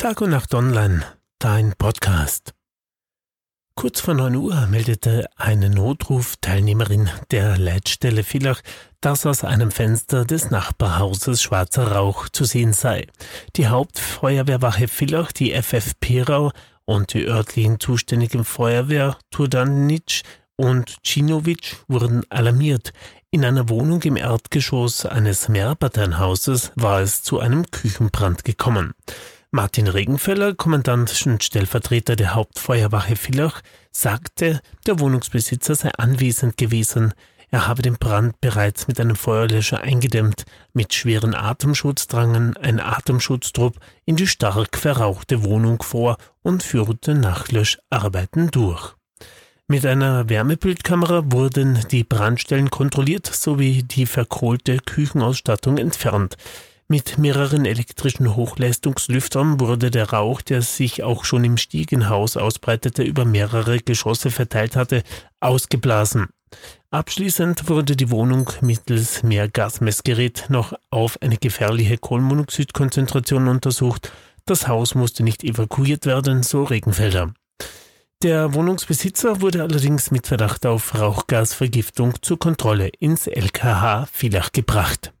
Tag und Nacht Online, dein Podcast. Kurz vor 9 Uhr meldete eine Notrufteilnehmerin der Leitstelle Villach, dass aus einem Fenster des Nachbarhauses schwarzer Rauch zu sehen sei. Die Hauptfeuerwehrwache Villach, die FFP Rau und die örtlichen zuständigen Feuerwehr Turdanic und Cinovic wurden alarmiert. In einer Wohnung im Erdgeschoss eines Mehrparteienhauses war es zu einem Küchenbrand gekommen. Martin Regenfeller, Kommandant und Stellvertreter der Hauptfeuerwache Villach, sagte, der Wohnungsbesitzer sei anwesend gewesen. Er habe den Brand bereits mit einem Feuerlöscher eingedämmt. Mit schweren Atemschutz drangen ein Atemschutztrupp in die stark verrauchte Wohnung vor und führte Nachlöscharbeiten durch. Mit einer Wärmebildkamera wurden die Brandstellen kontrolliert sowie die verkohlte Küchenausstattung entfernt. Mit mehreren elektrischen Hochleistungslüftern wurde der Rauch, der sich auch schon im Stiegenhaus ausbreitete, über mehrere Geschosse verteilt hatte, ausgeblasen. Abschließend wurde die Wohnung mittels Mehrgasmessgerät noch auf eine gefährliche Kohlenmonoxidkonzentration untersucht. Das Haus musste nicht evakuiert werden, so Regenfelder. Der Wohnungsbesitzer wurde allerdings mit Verdacht auf Rauchgasvergiftung zur Kontrolle ins LKH Villach gebracht.